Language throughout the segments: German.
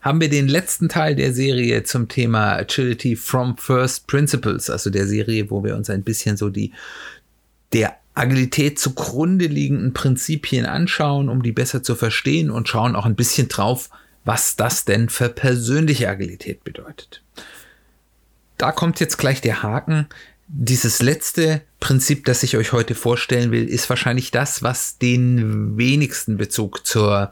haben wir den letzten Teil der Serie zum Thema Agility from First Principles, also der Serie, wo wir uns ein bisschen so die der Agilität zugrunde liegenden Prinzipien anschauen, um die besser zu verstehen und schauen auch ein bisschen drauf, was das denn für persönliche Agilität bedeutet. Da kommt jetzt gleich der Haken. Dieses letzte Prinzip, das ich euch heute vorstellen will, ist wahrscheinlich das, was den wenigsten Bezug zur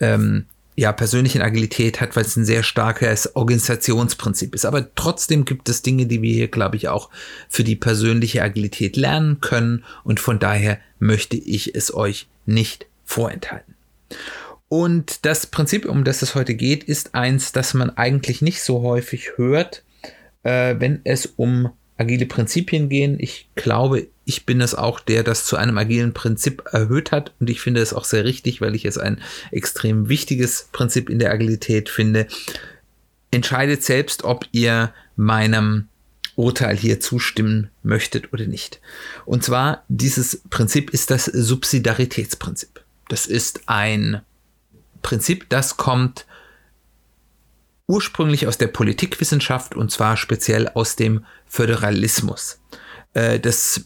ähm, ja, persönlichen Agilität hat, weil es ein sehr starkes Organisationsprinzip ist. Aber trotzdem gibt es Dinge, die wir hier, glaube ich, auch für die persönliche Agilität lernen können. Und von daher möchte ich es euch nicht vorenthalten. Und das Prinzip, um das es heute geht, ist eins, das man eigentlich nicht so häufig hört, äh, wenn es um agile Prinzipien gehen. Ich glaube, ich bin es auch, der das zu einem agilen Prinzip erhöht hat. Und ich finde es auch sehr richtig, weil ich es ein extrem wichtiges Prinzip in der Agilität finde. Entscheidet selbst, ob ihr meinem Urteil hier zustimmen möchtet oder nicht. Und zwar, dieses Prinzip ist das Subsidiaritätsprinzip. Das ist ein Prinzip, das kommt ursprünglich aus der Politikwissenschaft und zwar speziell aus dem Föderalismus. Äh, das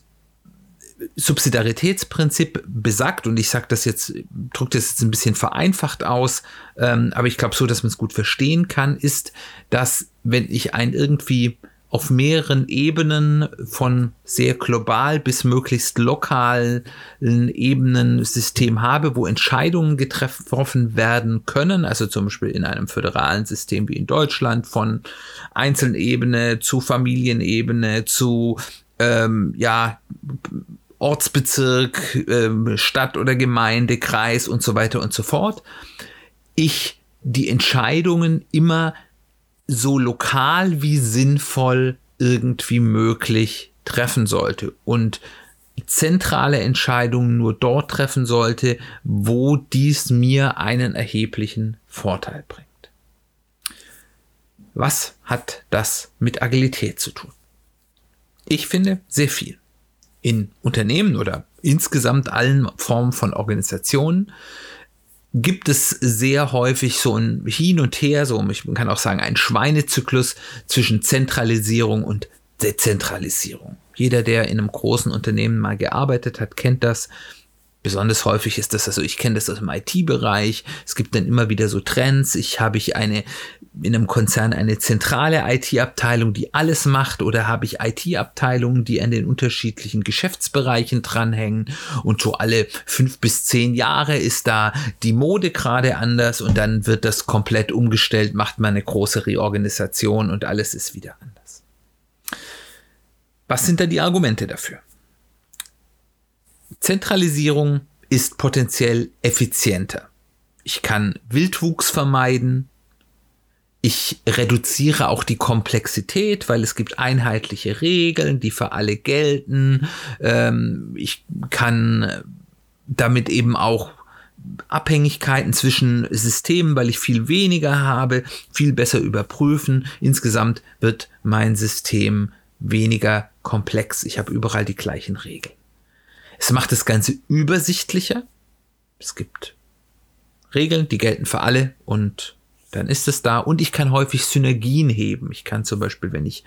Subsidiaritätsprinzip besagt, und ich sage das jetzt, drücke das jetzt ein bisschen vereinfacht aus, ähm, aber ich glaube so, dass man es gut verstehen kann, ist, dass wenn ich ein irgendwie auf mehreren Ebenen von sehr global bis möglichst lokalen Ebenen System habe, wo Entscheidungen getroffen werden können, also zum Beispiel in einem föderalen System wie in Deutschland von Einzelebene zu Familienebene zu ähm, ja Ortsbezirk, ähm, Stadt oder Gemeinde, Kreis und so weiter und so fort. Ich die Entscheidungen immer so lokal wie sinnvoll irgendwie möglich treffen sollte und zentrale Entscheidungen nur dort treffen sollte, wo dies mir einen erheblichen Vorteil bringt. Was hat das mit Agilität zu tun? Ich finde sehr viel. In Unternehmen oder insgesamt allen Formen von Organisationen gibt es sehr häufig so ein Hin und Her, so man kann auch sagen, ein Schweinezyklus zwischen Zentralisierung und Dezentralisierung. Jeder, der in einem großen Unternehmen mal gearbeitet hat, kennt das. Besonders häufig ist das, also ich kenne das aus dem IT-Bereich. Es gibt dann immer wieder so Trends. Ich habe ich eine in einem Konzern eine zentrale IT-Abteilung, die alles macht, oder habe ich IT-Abteilungen, die an den unterschiedlichen Geschäftsbereichen dranhängen und so alle fünf bis zehn Jahre ist da die Mode gerade anders und dann wird das komplett umgestellt, macht man eine große Reorganisation und alles ist wieder anders. Was sind da die Argumente dafür? Zentralisierung ist potenziell effizienter. Ich kann Wildwuchs vermeiden. Ich reduziere auch die Komplexität, weil es gibt einheitliche Regeln, die für alle gelten. Ähm, ich kann damit eben auch Abhängigkeiten zwischen Systemen, weil ich viel weniger habe, viel besser überprüfen. Insgesamt wird mein System weniger komplex. Ich habe überall die gleichen Regeln. Es macht das Ganze übersichtlicher. Es gibt Regeln, die gelten für alle und dann ist es da. Und ich kann häufig Synergien heben. Ich kann zum Beispiel, wenn ich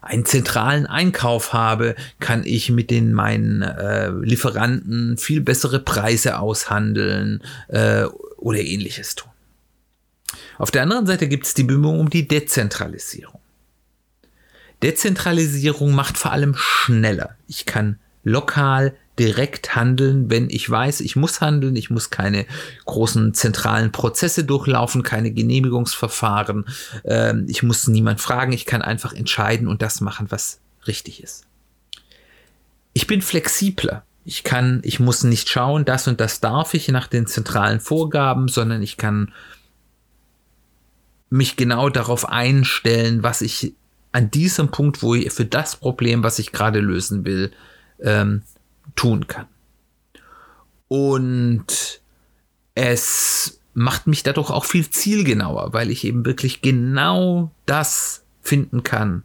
einen zentralen Einkauf habe, kann ich mit den meinen äh, Lieferanten viel bessere Preise aushandeln äh, oder ähnliches tun. Auf der anderen Seite gibt es die Bemühungen um die Dezentralisierung. Dezentralisierung macht vor allem schneller. Ich kann lokal direkt handeln, wenn ich weiß, ich muss handeln, ich muss keine großen zentralen Prozesse durchlaufen, keine Genehmigungsverfahren, äh, ich muss niemand fragen, ich kann einfach entscheiden und das machen, was richtig ist. Ich bin flexibler. Ich kann, ich muss nicht schauen, das und das darf ich nach den zentralen Vorgaben, sondern ich kann mich genau darauf einstellen, was ich an diesem Punkt, wo ich für das Problem, was ich gerade lösen will, ähm, tun kann. Und es macht mich dadurch auch viel zielgenauer, weil ich eben wirklich genau das finden kann,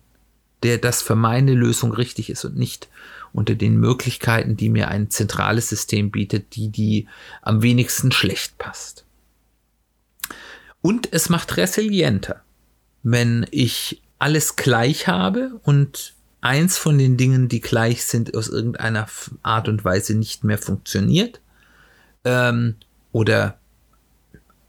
der das für meine Lösung richtig ist und nicht unter den Möglichkeiten, die mir ein zentrales System bietet, die die am wenigsten schlecht passt. Und es macht resilienter, wenn ich alles gleich habe und eins von den Dingen, die gleich sind, aus irgendeiner Art und Weise nicht mehr funktioniert ähm, oder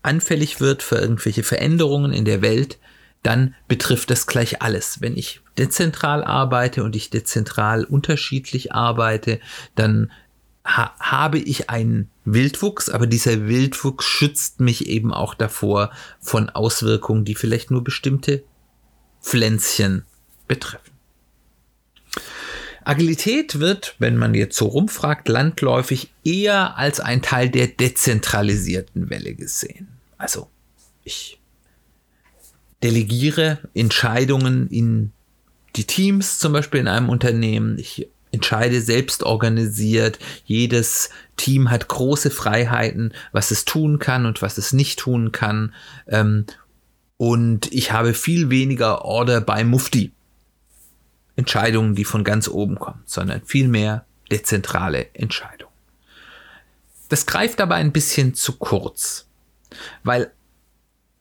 anfällig wird für irgendwelche Veränderungen in der Welt, dann betrifft das gleich alles. Wenn ich dezentral arbeite und ich dezentral unterschiedlich arbeite, dann ha habe ich einen Wildwuchs, aber dieser Wildwuchs schützt mich eben auch davor von Auswirkungen, die vielleicht nur bestimmte Pflänzchen betreffen. Agilität wird, wenn man jetzt so rumfragt, landläufig eher als ein Teil der dezentralisierten Welle gesehen. Also ich delegiere Entscheidungen in die Teams, zum Beispiel in einem Unternehmen. Ich entscheide selbst organisiert. Jedes Team hat große Freiheiten, was es tun kann und was es nicht tun kann. Ähm, und ich habe viel weniger Order bei Mufti. Entscheidungen, die von ganz oben kommen, sondern viel mehr dezentrale Entscheidungen. Das greift aber ein bisschen zu kurz, weil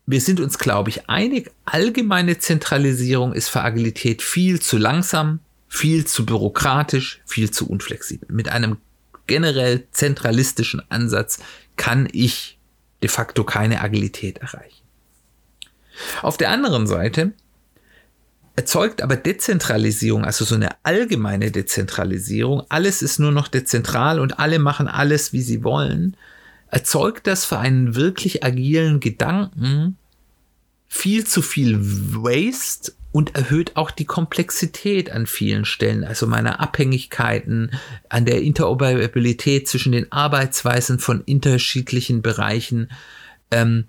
wir sind uns, glaube ich, einig, allgemeine Zentralisierung ist für Agilität viel zu langsam, viel zu bürokratisch, viel zu unflexibel. Mit einem generell zentralistischen Ansatz kann ich de facto keine Agilität erreichen. Auf der anderen Seite erzeugt aber Dezentralisierung, also so eine allgemeine Dezentralisierung, alles ist nur noch dezentral und alle machen alles, wie sie wollen, erzeugt das für einen wirklich agilen Gedanken viel zu viel Waste und erhöht auch die Komplexität an vielen Stellen, also meine Abhängigkeiten, an der Interoperabilität zwischen den Arbeitsweisen von unterschiedlichen Bereichen. Ähm,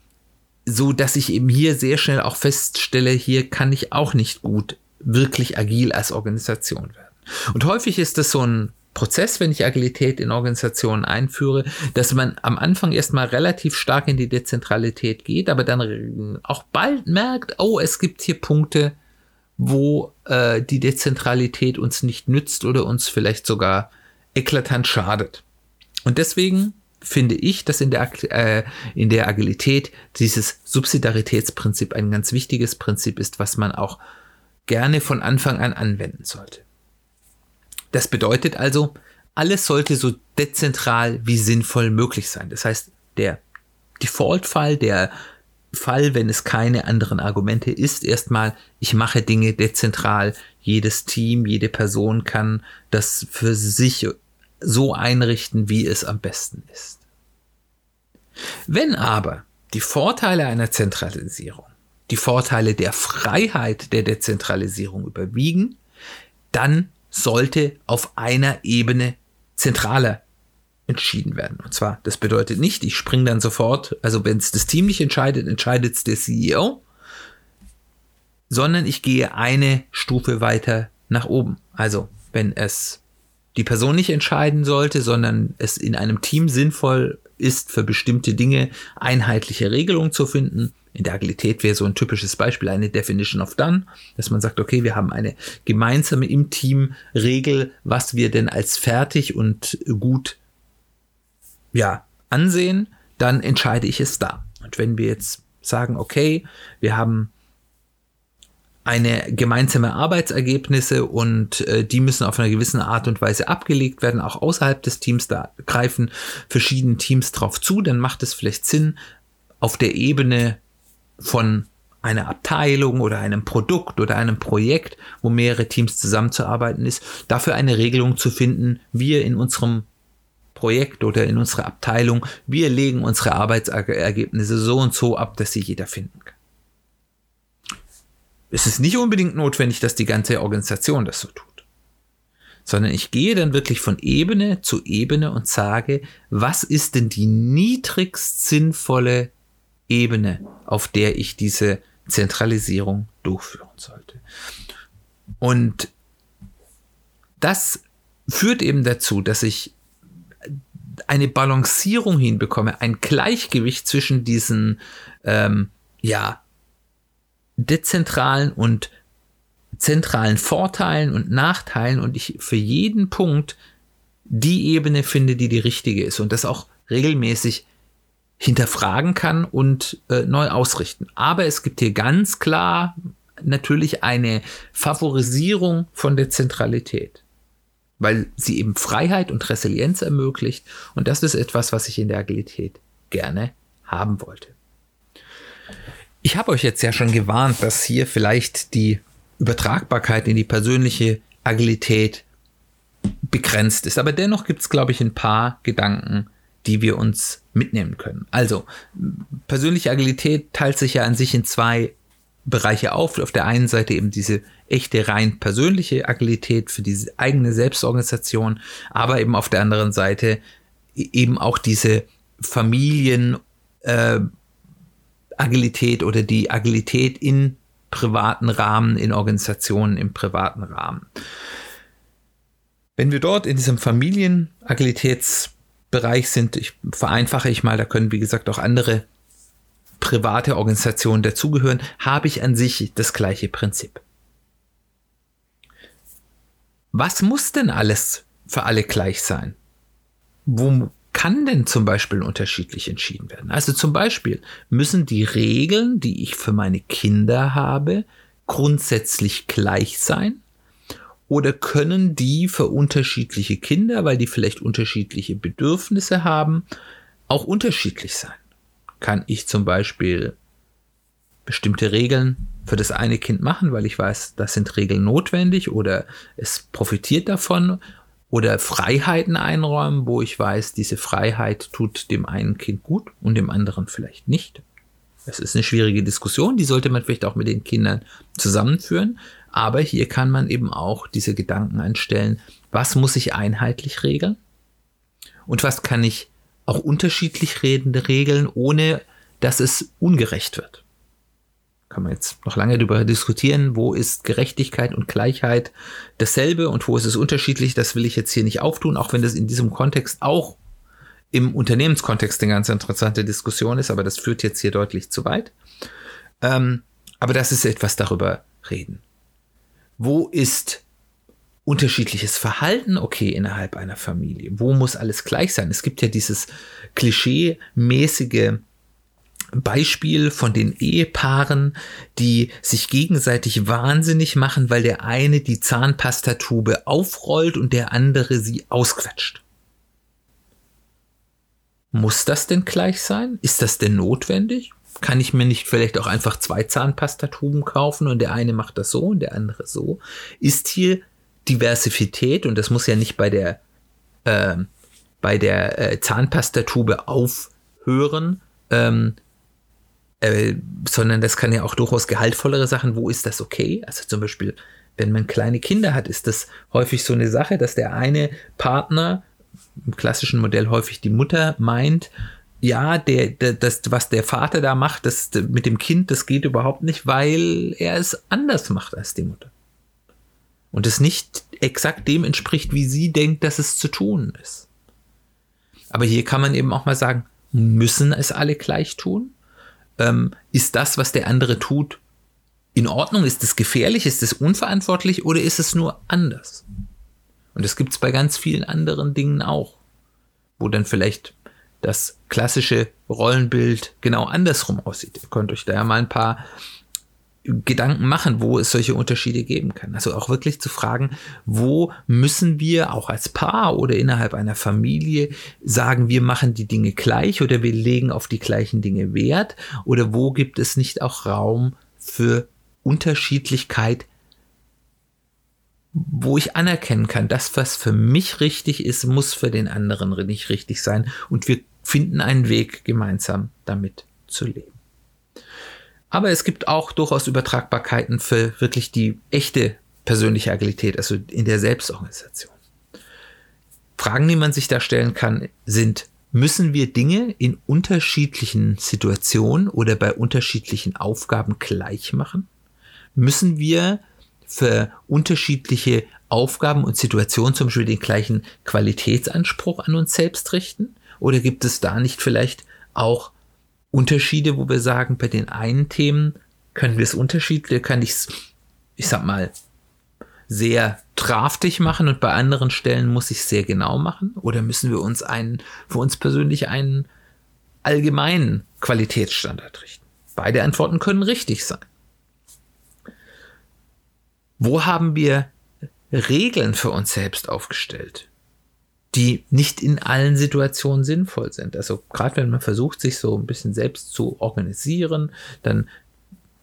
so dass ich eben hier sehr schnell auch feststelle, hier kann ich auch nicht gut wirklich agil als Organisation werden. Und häufig ist das so ein Prozess, wenn ich Agilität in Organisationen einführe, dass man am Anfang erstmal relativ stark in die Dezentralität geht, aber dann auch bald merkt, oh, es gibt hier Punkte, wo äh, die Dezentralität uns nicht nützt oder uns vielleicht sogar eklatant schadet. Und deswegen finde ich, dass in der, äh, in der Agilität dieses Subsidiaritätsprinzip ein ganz wichtiges Prinzip ist, was man auch gerne von Anfang an anwenden sollte. Das bedeutet also, alles sollte so dezentral wie sinnvoll möglich sein. Das heißt, der Default-Fall, der Fall, wenn es keine anderen Argumente ist, erstmal, ich mache Dinge dezentral. Jedes Team, jede Person kann das für sich so einrichten, wie es am besten ist. Wenn aber die Vorteile einer Zentralisierung, die Vorteile der Freiheit der Dezentralisierung überwiegen, dann sollte auf einer Ebene zentraler entschieden werden. Und zwar, das bedeutet nicht, ich springe dann sofort, also wenn es das Team nicht entscheidet, entscheidet es der CEO, sondern ich gehe eine Stufe weiter nach oben. Also, wenn es die Person nicht entscheiden sollte, sondern es in einem Team sinnvoll ist, für bestimmte Dinge einheitliche Regelungen zu finden. In der Agilität wäre so ein typisches Beispiel eine Definition of Done, dass man sagt, okay, wir haben eine gemeinsame im Team Regel, was wir denn als fertig und gut ja, ansehen, dann entscheide ich es da. Und wenn wir jetzt sagen, okay, wir haben eine gemeinsame Arbeitsergebnisse und äh, die müssen auf einer gewissen Art und Weise abgelegt werden, auch außerhalb des Teams. Da greifen verschiedene Teams drauf zu. Dann macht es vielleicht Sinn, auf der Ebene von einer Abteilung oder einem Produkt oder einem Projekt, wo mehrere Teams zusammenzuarbeiten ist, dafür eine Regelung zu finden. Wir in unserem Projekt oder in unserer Abteilung, wir legen unsere Arbeitsergebnisse so und so ab, dass sie jeder finden kann es ist nicht unbedingt notwendig, dass die ganze Organisation das so tut. Sondern ich gehe dann wirklich von Ebene zu Ebene und sage, was ist denn die niedrigst sinnvolle Ebene, auf der ich diese Zentralisierung durchführen sollte. Und das führt eben dazu, dass ich eine Balancierung hinbekomme, ein Gleichgewicht zwischen diesen ähm, ja, dezentralen und zentralen Vorteilen und Nachteilen und ich für jeden Punkt die Ebene finde, die die richtige ist und das auch regelmäßig hinterfragen kann und äh, neu ausrichten. Aber es gibt hier ganz klar natürlich eine Favorisierung von der Zentralität, weil sie eben Freiheit und Resilienz ermöglicht und das ist etwas, was ich in der Agilität gerne haben wollte. Ich habe euch jetzt ja schon gewarnt, dass hier vielleicht die Übertragbarkeit in die persönliche Agilität begrenzt ist. Aber dennoch gibt es, glaube ich, ein paar Gedanken, die wir uns mitnehmen können. Also, persönliche Agilität teilt sich ja an sich in zwei Bereiche auf. Auf der einen Seite eben diese echte rein persönliche Agilität für diese eigene Selbstorganisation, aber eben auf der anderen Seite e-, eben auch diese Familien äh, Agilität oder die Agilität in privaten Rahmen, in Organisationen im privaten Rahmen. Wenn wir dort in diesem Familienagilitätsbereich sind, ich vereinfache ich mal, da können wie gesagt auch andere private Organisationen dazugehören, habe ich an sich das gleiche Prinzip. Was muss denn alles für alle gleich sein? Wo kann denn zum Beispiel unterschiedlich entschieden werden? Also zum Beispiel müssen die Regeln, die ich für meine Kinder habe, grundsätzlich gleich sein? Oder können die für unterschiedliche Kinder, weil die vielleicht unterschiedliche Bedürfnisse haben, auch unterschiedlich sein? Kann ich zum Beispiel bestimmte Regeln für das eine Kind machen, weil ich weiß, das sind Regeln notwendig oder es profitiert davon oder Freiheiten einräumen, wo ich weiß, diese Freiheit tut dem einen Kind gut und dem anderen vielleicht nicht. Das ist eine schwierige Diskussion, die sollte man vielleicht auch mit den Kindern zusammenführen. Aber hier kann man eben auch diese Gedanken anstellen, was muss ich einheitlich regeln und was kann ich auch unterschiedlich redende regeln, ohne dass es ungerecht wird kann man jetzt noch lange darüber diskutieren, wo ist Gerechtigkeit und Gleichheit dasselbe und wo ist es unterschiedlich. Das will ich jetzt hier nicht auftun, auch wenn das in diesem Kontext auch im Unternehmenskontext eine ganz interessante Diskussion ist, aber das führt jetzt hier deutlich zu weit. Ähm, aber das ist etwas darüber reden. Wo ist unterschiedliches Verhalten okay innerhalb einer Familie? Wo muss alles gleich sein? Es gibt ja dieses klischee-mäßige Beispiel von den Ehepaaren, die sich gegenseitig wahnsinnig machen, weil der eine die Zahnpastatube aufrollt und der andere sie ausquetscht. Muss das denn gleich sein? Ist das denn notwendig? Kann ich mir nicht vielleicht auch einfach zwei Zahnpastatuben kaufen und der eine macht das so und der andere so? Ist hier Diversität und das muss ja nicht bei der äh, bei der äh, Zahnpastatube aufhören, ähm, äh, sondern das kann ja auch durchaus gehaltvollere Sachen. Wo ist das okay? Also zum Beispiel, wenn man kleine Kinder hat, ist das häufig so eine Sache, dass der eine Partner, im klassischen Modell häufig die Mutter, meint, ja, der, der, das, was der Vater da macht, das mit dem Kind, das geht überhaupt nicht, weil er es anders macht als die Mutter. Und es nicht exakt dem entspricht, wie sie denkt, dass es zu tun ist. Aber hier kann man eben auch mal sagen, müssen es alle gleich tun? Ähm, ist das, was der andere tut, in Ordnung? Ist es gefährlich? Ist es unverantwortlich oder ist es nur anders? Und das gibt es bei ganz vielen anderen Dingen auch, wo dann vielleicht das klassische Rollenbild genau andersrum aussieht. Ihr könnt euch da ja mal ein paar Gedanken machen, wo es solche Unterschiede geben kann. Also auch wirklich zu fragen, wo müssen wir auch als Paar oder innerhalb einer Familie sagen, wir machen die Dinge gleich oder wir legen auf die gleichen Dinge Wert oder wo gibt es nicht auch Raum für Unterschiedlichkeit, wo ich anerkennen kann, das, was für mich richtig ist, muss für den anderen nicht richtig sein und wir finden einen Weg gemeinsam damit zu leben. Aber es gibt auch durchaus Übertragbarkeiten für wirklich die echte persönliche Agilität, also in der Selbstorganisation. Fragen, die man sich da stellen kann, sind, müssen wir Dinge in unterschiedlichen Situationen oder bei unterschiedlichen Aufgaben gleich machen? Müssen wir für unterschiedliche Aufgaben und Situationen zum Beispiel den gleichen Qualitätsanspruch an uns selbst richten? Oder gibt es da nicht vielleicht auch Unterschiede, wo wir sagen, bei den einen Themen können wir es unterschiedlich, kann ich es, ich sag mal, sehr draftig machen und bei anderen Stellen muss ich es sehr genau machen? Oder müssen wir uns einen, für uns persönlich einen allgemeinen Qualitätsstandard richten? Beide Antworten können richtig sein. Wo haben wir Regeln für uns selbst aufgestellt, die nicht in allen Situationen sinnvoll sind? Also gerade wenn man versucht, sich so ein bisschen selbst zu organisieren, dann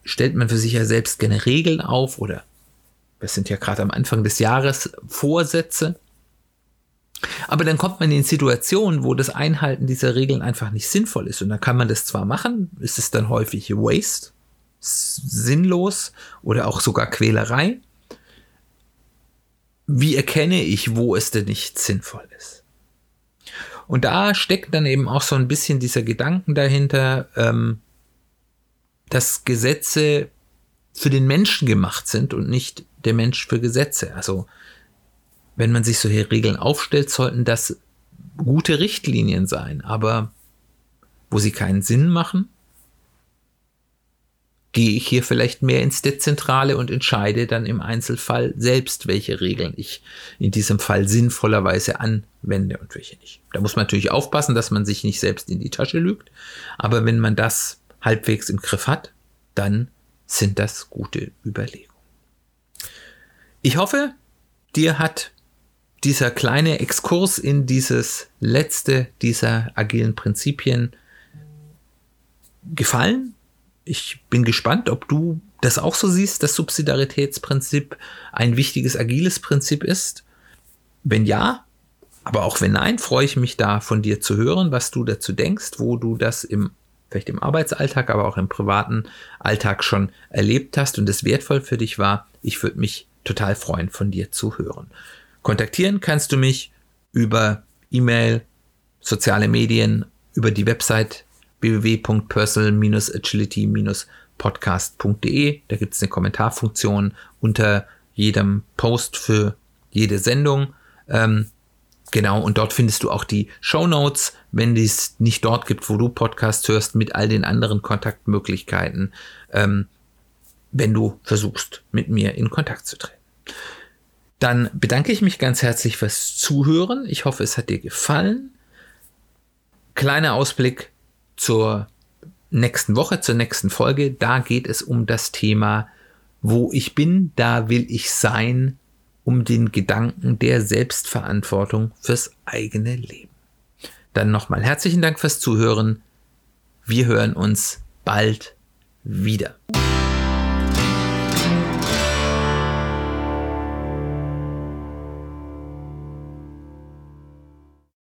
stellt man für sich ja selbst gerne Regeln auf oder wir sind ja gerade am Anfang des Jahres Vorsätze. Aber dann kommt man in Situationen, wo das Einhalten dieser Regeln einfach nicht sinnvoll ist. Und dann kann man das zwar machen, ist es dann häufig Waste, sinnlos oder auch sogar Quälerei. Wie erkenne ich, wo es denn nicht sinnvoll ist? Und da steckt dann eben auch so ein bisschen dieser Gedanken dahinter, ähm, dass Gesetze für den Menschen gemacht sind und nicht der Mensch für Gesetze. Also wenn man sich solche Regeln aufstellt, sollten das gute Richtlinien sein. Aber wo sie keinen Sinn machen, gehe ich hier vielleicht mehr ins Dezentrale und entscheide dann im Einzelfall selbst, welche Regeln ich in diesem Fall sinnvollerweise anwende und welche nicht. Da muss man natürlich aufpassen, dass man sich nicht selbst in die Tasche lügt. Aber wenn man das halbwegs im Griff hat, dann sind das gute Überlegungen. Ich hoffe, dir hat dieser kleine Exkurs in dieses letzte dieser agilen Prinzipien gefallen. Ich bin gespannt, ob du das auch so siehst, das Subsidiaritätsprinzip ein wichtiges agiles Prinzip ist. Wenn ja, aber auch wenn nein, freue ich mich da von dir zu hören, was du dazu denkst, wo du das im vielleicht im Arbeitsalltag, aber auch im privaten Alltag schon erlebt hast und es wertvoll für dich war. Ich würde mich total freuen, von dir zu hören. Kontaktieren kannst du mich über E-Mail, soziale Medien, über die Website www.personal-agility-podcast.de. Da gibt es eine Kommentarfunktion unter jedem Post für jede Sendung. Ähm, Genau, und dort findest du auch die Show Notes, wenn es nicht dort gibt, wo du Podcast hörst, mit all den anderen Kontaktmöglichkeiten, ähm, wenn du versuchst, mit mir in Kontakt zu treten. Dann bedanke ich mich ganz herzlich fürs Zuhören. Ich hoffe, es hat dir gefallen. Kleiner Ausblick zur nächsten Woche, zur nächsten Folge. Da geht es um das Thema, wo ich bin, da will ich sein um den Gedanken der Selbstverantwortung fürs eigene Leben. Dann nochmal herzlichen Dank fürs Zuhören. Wir hören uns bald wieder.